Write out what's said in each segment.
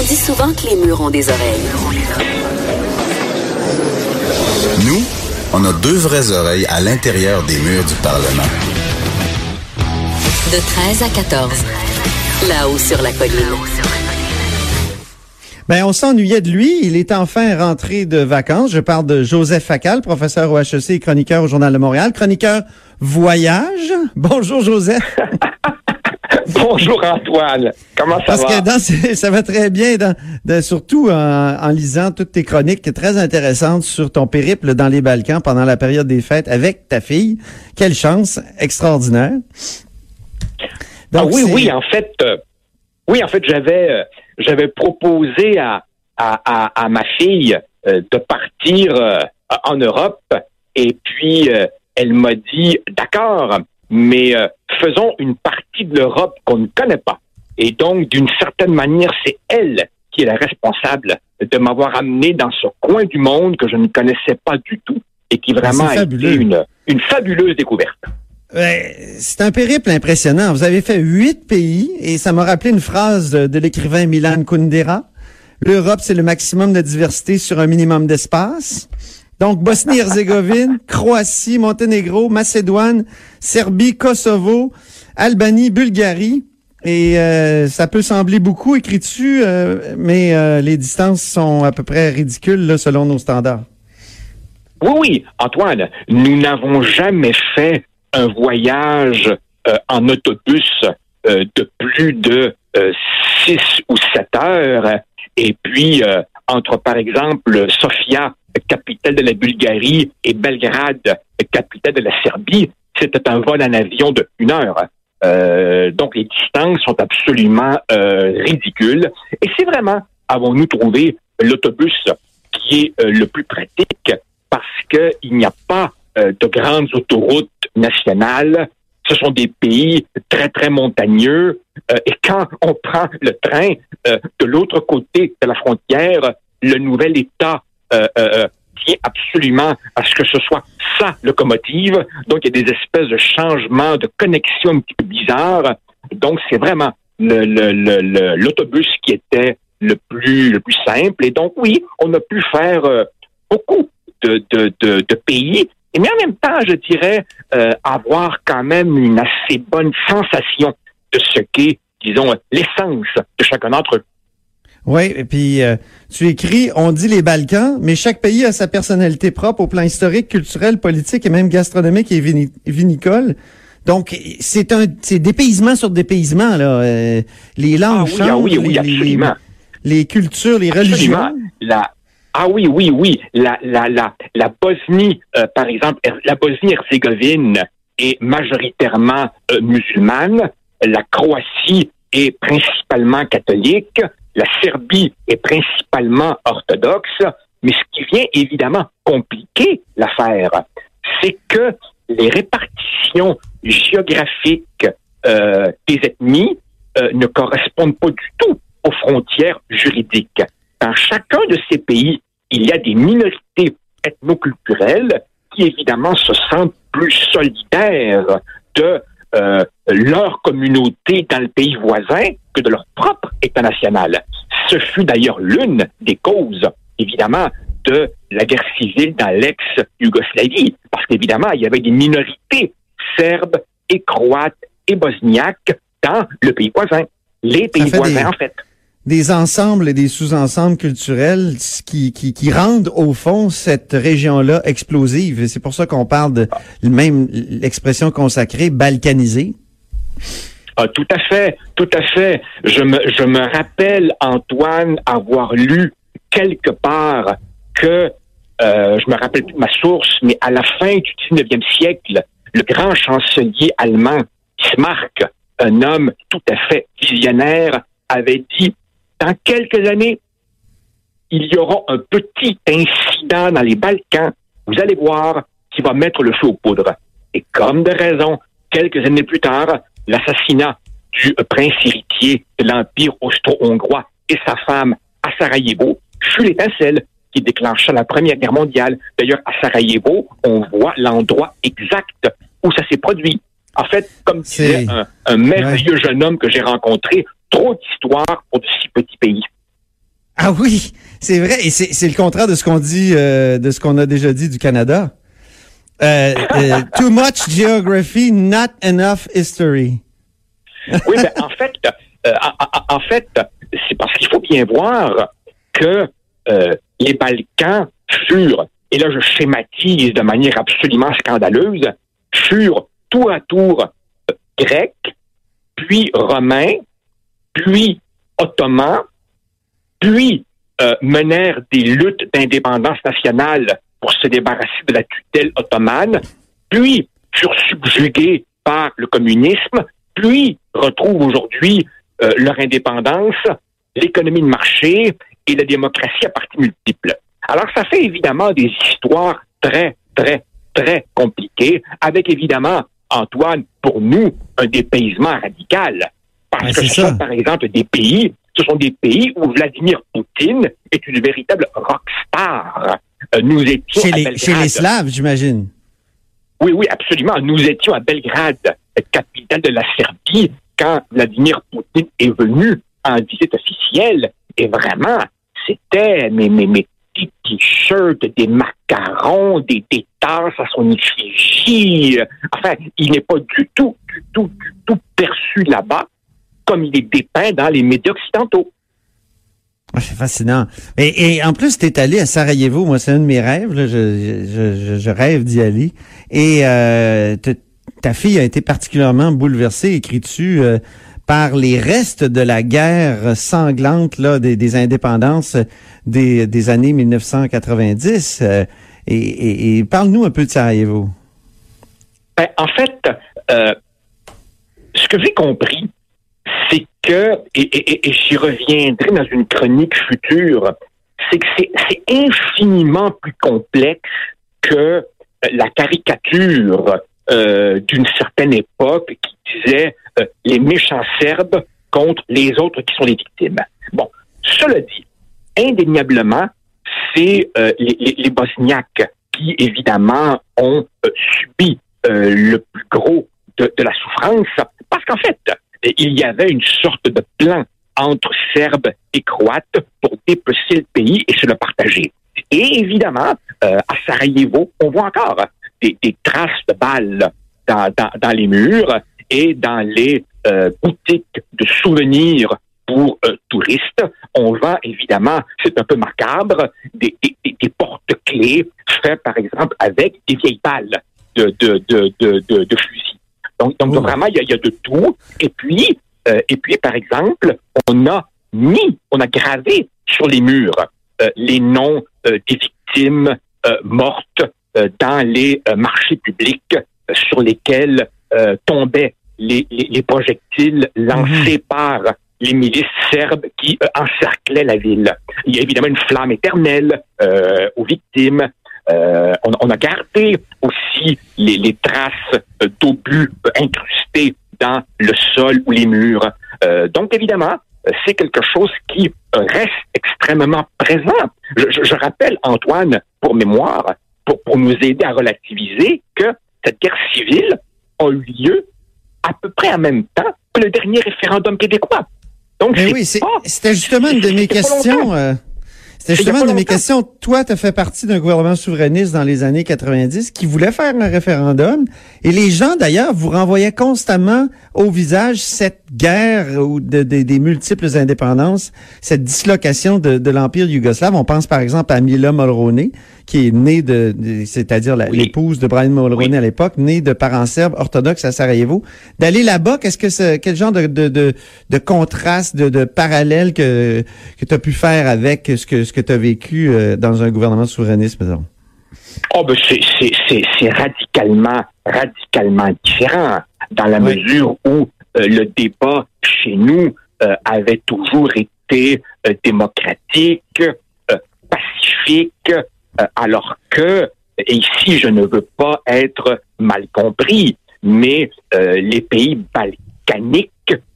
On dit souvent que les murs ont des oreilles. Nous, on a deux vraies oreilles à l'intérieur des murs du Parlement. De 13 à 14. Là-haut sur la colline. Ben, on s'ennuyait de lui. Il est enfin rentré de vacances. Je parle de Joseph Facal, professeur au HEC et chroniqueur au Journal de Montréal. Chroniqueur voyage. Bonjour, Joseph. Bonjour Antoine, comment ça Parce va? que dans, ces- ça va très bien, dans, dans- surtout en, en lisant toutes tes chroniques très intéressantes sur ton périple dans les Balkans pendant la période des fêtes avec ta fille. Quelle chance extraordinaire. Ah oui, c'est- oui, en fait, euh, oui, en fait, j'avais, euh, j'avais proposé à, à, à, à ma fille euh, de partir euh, en Europe, et puis euh, elle m'a dit, d'accord, mais euh, faisons une partie de l'Europe qu'on ne connaît pas. Et donc, d'une certaine manière, c'est elle qui est la responsable de m'avoir amené dans ce coin du monde que je ne connaissais pas du tout et qui vraiment c'est a été une, une fabuleuse découverte. Ouais, c'est un périple impressionnant. Vous avez fait huit pays et ça m'a rappelé une phrase de, de l'écrivain Milan Kundera. L'Europe, c'est le maximum de diversité sur un minimum d'espace. Donc, Bosnie-Herzégovine, Croatie, Monténégro, Macédoine, Serbie, Kosovo, Albanie, Bulgarie. Et euh, ça peut sembler beaucoup écrit dessus, euh, mais euh, les distances sont à peu près ridicules là, selon nos standards. Oui, oui, Antoine, nous n'avons jamais fait un voyage euh, en autobus euh, de plus de euh, six ou sept heures. Et puis, euh, entre, par exemple, Sofia, capitale de la Bulgarie, et Belgrade, capitale de la Serbie, c'était un vol en avion de une heure. Euh, donc, les distances sont absolument euh, ridicules. Et c'est vraiment, avons-nous trouvé l'autobus qui est euh, le plus pratique parce qu'il n'y a pas de grandes autoroutes nationales. Ce sont des pays très, très montagneux. Euh, et quand on prend le train euh, de l'autre côté de la frontière, le nouvel État euh, euh, tient absolument à ce que ce soit sa locomotive. Donc, il y a des espèces de changements, de connexions un petit peu bizarres. Donc, c'est vraiment l'autobus qui était le plus, le plus simple. Et donc, oui, on a pu faire beaucoup de pays. Et mais en même temps, je dirais euh, avoir quand même une assez bonne sensation de ce qu'est, disons, l'essence de chacun d'entre eux. Oui, et puis euh, tu écris, on dit les Balkans, mais chaque pays a sa personnalité propre au plan historique, culturel, politique et même gastronomique et vini- vinicole. Donc c'est un c'est dépaysement sur dépaysement là. Euh, les langues Ah oui, ah changent, oui, oui, les, les- absolument. les cultures, les Absolument. religions. La, ah oui, oui, oui. La, la, la, la Bosnie, euh, par exemple, la Bosnie-Herzégovine est majoritairement euh, musulmane. La Croatie est principalement catholique. La Serbie est principalement orthodoxe. Mais ce qui vient évidemment compliquer l'affaire, c'est que les répartitions géographiques euh, des ethnies ne correspondent pas du tout aux frontières juridiques. Dans chacun de ces pays, il y a des minorités ethnoculturelles qui évidemment se sentent plus solidaires de euh, leur communauté dans le pays voisin que de leur propre État national. Ce fut d'ailleurs l'une des causes, évidemment, de la guerre civile dans l'ex-Yougoslavie, parce qu'évidemment, il y avait des minorités serbes et croates et bosniaques dans le pays voisin. Les pays voisins, des- en fait. Des ensembles et des sous-ensembles culturels qui, qui, qui rendent au fond cette région-là explosive. Et c'est pour ça qu'on parle de même l'expression consacrée balkanisée. Ah, tout à fait, tout à fait. Je me, je me rappelle, Antoine, avoir lu quelque part que, euh, je me rappelle plus ma source, mais à la fin du 19e siècle, le grand chancelier allemand Bismarck un homme tout à fait visionnaire, avait dit, dans quelques années, il y aura un petit incident dans les Balkans, vous allez voir, qui va mettre le feu aux poudres. Et comme de raison, quelques années plus tard, l'assassinat du prince héritier de l'Empire austro-hongrois et sa femme à Sarajevo fut l'étincelle qui déclencha la Première Guerre mondiale. D'ailleurs, à Sarajevo, on voit l'endroit exact où ça s'est produit. En fait, comme disait un, un merveilleux jeune homme que j'ai rencontré, trop d'histoires pour de si petits pays. Ah oui, c'est vrai, et c'est le contraire de ce qu'on dit, euh, de ce qu'on a déjà dit du Canada. Euh, euh, too much geography, not enough history. oui, ben, en fait, en, fait, c'est parce qu'il faut bien voir que les Balkans furent, et là je schématise de manière absolument scandaleuse, furent tour à tour grecs, puis romains, puis ottomans, puis euh, menèrent des luttes d'indépendance nationale pour se débarrasser de la tutelle ottomane, puis furent subjugués par le communisme, puis retrouvent aujourd'hui euh, leur indépendance, l'économie de marché et la démocratie à partie multiple. Alors ça fait évidemment des histoires très, très, très compliquées, avec évidemment, Antoine, pour nous, un dépaysement radical. Parce que ce sont, par exemple, des pays, ce sont des pays où Vladimir Poutine est une véritable rockstar. Euh, nous étions chez, à les, Belgrade. chez les Slaves, j'imagine. Oui, oui, absolument. Nous étions à Belgrade, capitale de la Serbie, quand Vladimir Poutine est venu en visite officielle. Et vraiment, c'était mes, mes, mes petits t-shirts, des macarons, des, des tasses à son effigie. Enfin, il n'est pas du tout, du tout, du tout perçu là-bas comme il est dépeint dans les médias occidentaux. Ah, c'est fascinant. Et, et en plus, tu es allé à Sarajevo. Moi, c'est un de mes rêves. Là. Je, je, je, rêve d'y aller. Et euh, ta fille a été particulièrement bouleversée, écris-tu, euh, par les restes de la guerre sanglante là, des, des indépendances des, des, années 1990. Euh, et, et, et parle-nous un peu de Sarajevo. Ben, en fait, ce que j'ai compris, et, j'y reviendrai dans une chronique future, c'est que c'est infiniment plus complexe que la caricature euh, d'une certaine époque qui disait euh, les méchants Serbes contre les autres qui sont les victimes. Bon, cela dit, indéniablement, c'est euh, les, les, Bosniaques qui, évidemment, ont subi le plus gros de la souffrance, parce qu'en fait, il y avait une sorte de plan entre Serbes et Croates pour dépecer le pays et se le partager. Et évidemment, euh, à Sarajevo, on voit encore des, des traces de balles dans, dans, dans, les murs et dans les euh, boutiques de souvenirs pour euh, touristes. On vend évidemment, c'est un peu macabre, des, des, des porte-clés faits par exemple avec des vieilles balles de, de, de, de, de, de fusil. Donc, donc vraiment, il y, a, il y, a, de tout. Et puis, euh, et puis, par exemple, on a mis, on a gravé sur les murs euh, les noms euh, des victimes mortes dans les marchés publics sur lesquels tombaient les, les, les, projectiles lancés mmh. par les milices serbes qui encerclaient la ville. Il y a évidemment une flamme éternelle aux victimes. Euh, on, on, a gardé aussi les, les traces d'obus incrustés dans le sol ou les murs. Euh, donc, évidemment, c'est quelque chose qui reste extrêmement présent. Je, je, je rappelle, Antoine, pour mémoire, pour, pour, nous aider à relativiser, que cette guerre civile a eu lieu à peu près en même temps que le dernier référendum québécois. Donc, oui, c'était justement une de mes questions. C'était justement de mes questions. Toi, tu as fait partie d'un gouvernement souverainiste dans les années 90 qui voulait faire un référendum. Et les gens, d'ailleurs, vous renvoyaient constamment au visage cette guerre ou de, de, des multiples indépendances, cette dislocation de, de l'Empire yougoslave. On pense par exemple à Mila Mulroney, qui est née de, de c'est-à-dire l'épouse de Brian Mulroney oui. à l'époque, née de parents serbes orthodoxes à Sarajevo. D'aller là-bas, qu'est-ce que c'est, quel genre de, de, de, de contraste, de, de parallèle que, que tu as pu faire avec ce que, ce que tu as vécu euh, dans un gouvernement souverainiste, disons? Oh, ben c'est radicalement, radicalement différent dans la oui. mesure où euh, le débat chez nous euh, avait toujours été euh, démocratique, pacifique, alors que, et ici je ne veux pas être mal compris, mais euh, les pays balkaniques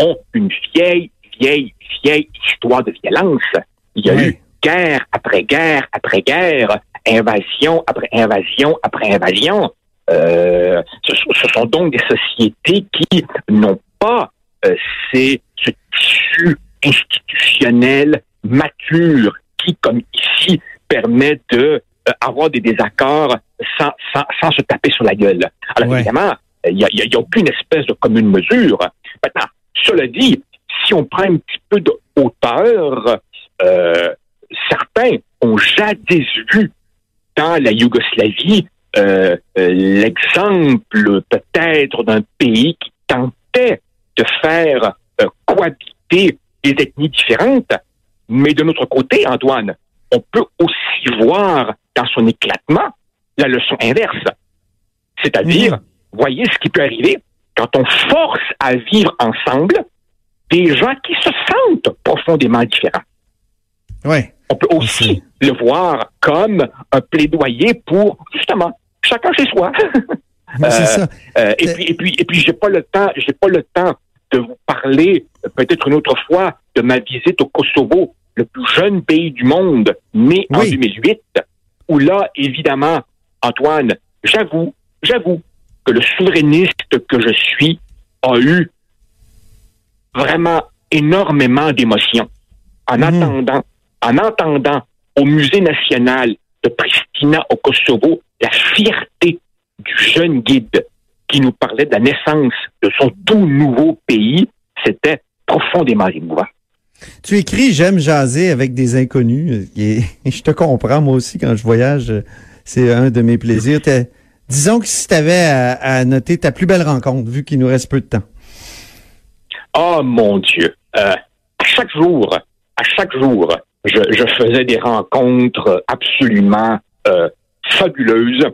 ont une vieille, vieille, vieille histoire de violence. Il y a Oui. eu guerre après guerre après guerre, invasion après invasion après invasion. Euh, ce, ce sont donc des sociétés qui n'ont pas euh, ces, ce tissu institutionnel mature qui, comme ici, permet de euh, avoir des désaccords sans, sans, sans se taper sur la gueule. Alors Ouais. évidemment, il n'y a, y a- il y a aucune espèce de commune mesure. Maintenant, cela dit, si on prend un petit peu de hauteur, euh, certains ont jadis vu dans la Yougoslavie euh, euh, l'exemple peut-être d'un pays qui tentait de faire euh, cohabiter des ethnies différentes, mais de notre côté, Antoine, on peut aussi voir dans son éclatement la leçon inverse. C'est-à-dire, voyez ce qui peut arriver quand on force à vivre ensemble des gens qui se sentent profondément différents. Ouais. On peut aussi le voir comme un plaidoyer pour, justement, chacun chez soi. C'est ça. Euh, et puis, et puis, et puis, j'ai pas le temps, j'ai pas le temps de vous parler, euh, peut-être une autre fois, de ma visite au Kosovo, le plus jeune pays du monde, né en Oui. 2008, où là, évidemment, Antoine, j'avoue, j'avoue que le souverainiste que je suis a eu vraiment énormément d'émotions en Mhm. attendant, en entendant au Musée national de Pristina au Kosovo la fierté du jeune guide qui nous parlait de la naissance de son tout nouveau pays, c'était profondément émouvant. Tu écris J'aime jaser avec des inconnus. Et je te comprends, moi aussi, quand je voyage, c'est un de mes plaisirs. Disons que si tu avais à, noter ta plus belle rencontre, vu qu'il nous reste peu de temps. Oh mon Dieu! Euh, à chaque jour, à chaque jour, je, faisais des rencontres absolument euh, fabuleuses.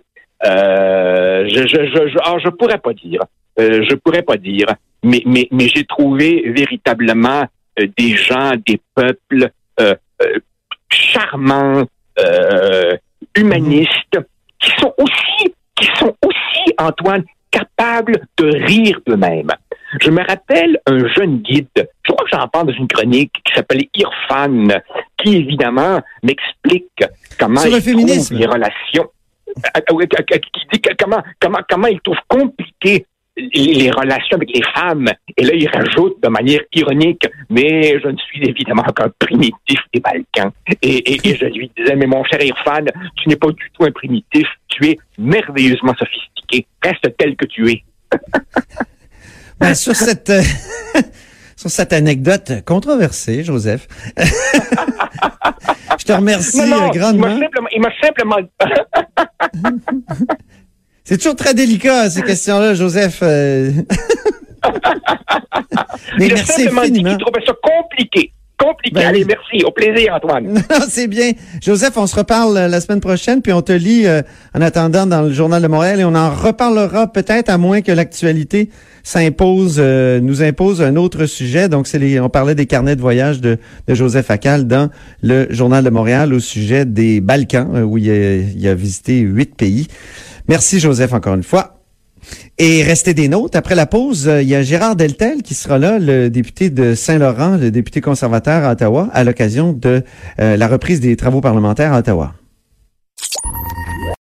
Euh, je, je, ah, je pourrais pas dire. Euh, je pourrais pas dire. Mais, j'ai trouvé véritablement euh, des gens, des peuples euh, euh, charmants, euh, humanistes, qui sont aussi, qui sont aussi, Antoine, capables de rire d'eux-mêmes. Je me rappelle un jeune guide, je crois que j'en parle dans une chronique qui s'appelait Irfan, qui évidemment m'explique comment Sur il trouve les relations, euh, euh, euh, euh, qui dit comment, comment, comment il trouve compliqué les relations avec les femmes. Et là, il rajoute de manière ironique, mais je ne suis évidemment qu'un primitif des Balkans. Et, et, et je lui disais, mais mon cher Irfan, tu n'es pas du tout un primitif, tu es merveilleusement sophistiqué. Reste tel que tu es. Ben, sur cette euh, sur cette anecdote controversée, Joseph. je te remercie Non, non, euh, il grandement. m'a simplement, il m'a simplement C'est toujours très délicat ces questions-là, Joseph. euh. Mais a merci infiniment. trouvait ça compliqué. Compliqué. Ben Allez, merci. Au plaisir, Antoine. Non, c'est bien. Joseph, on se reparle euh, la semaine prochaine, puis on te lit euh, en attendant dans le Journal de Montréal et on en reparlera peut-être à moins que l'actualité s'impose, euh, nous impose un autre sujet. Donc, c'est les, on parlait des carnets de voyage de, de Joseph Facal dans le Journal de Montréal au sujet des Balkans, euh, où il a, il a visité huit pays. Merci, Joseph, encore une fois. Et restez des notes. Après la pause, euh, il y a Gérard Deltel qui sera là, le député de Saint-Laurent, le député conservateur à Ottawa, à l'occasion de euh, la reprise des travaux parlementaires à Ottawa.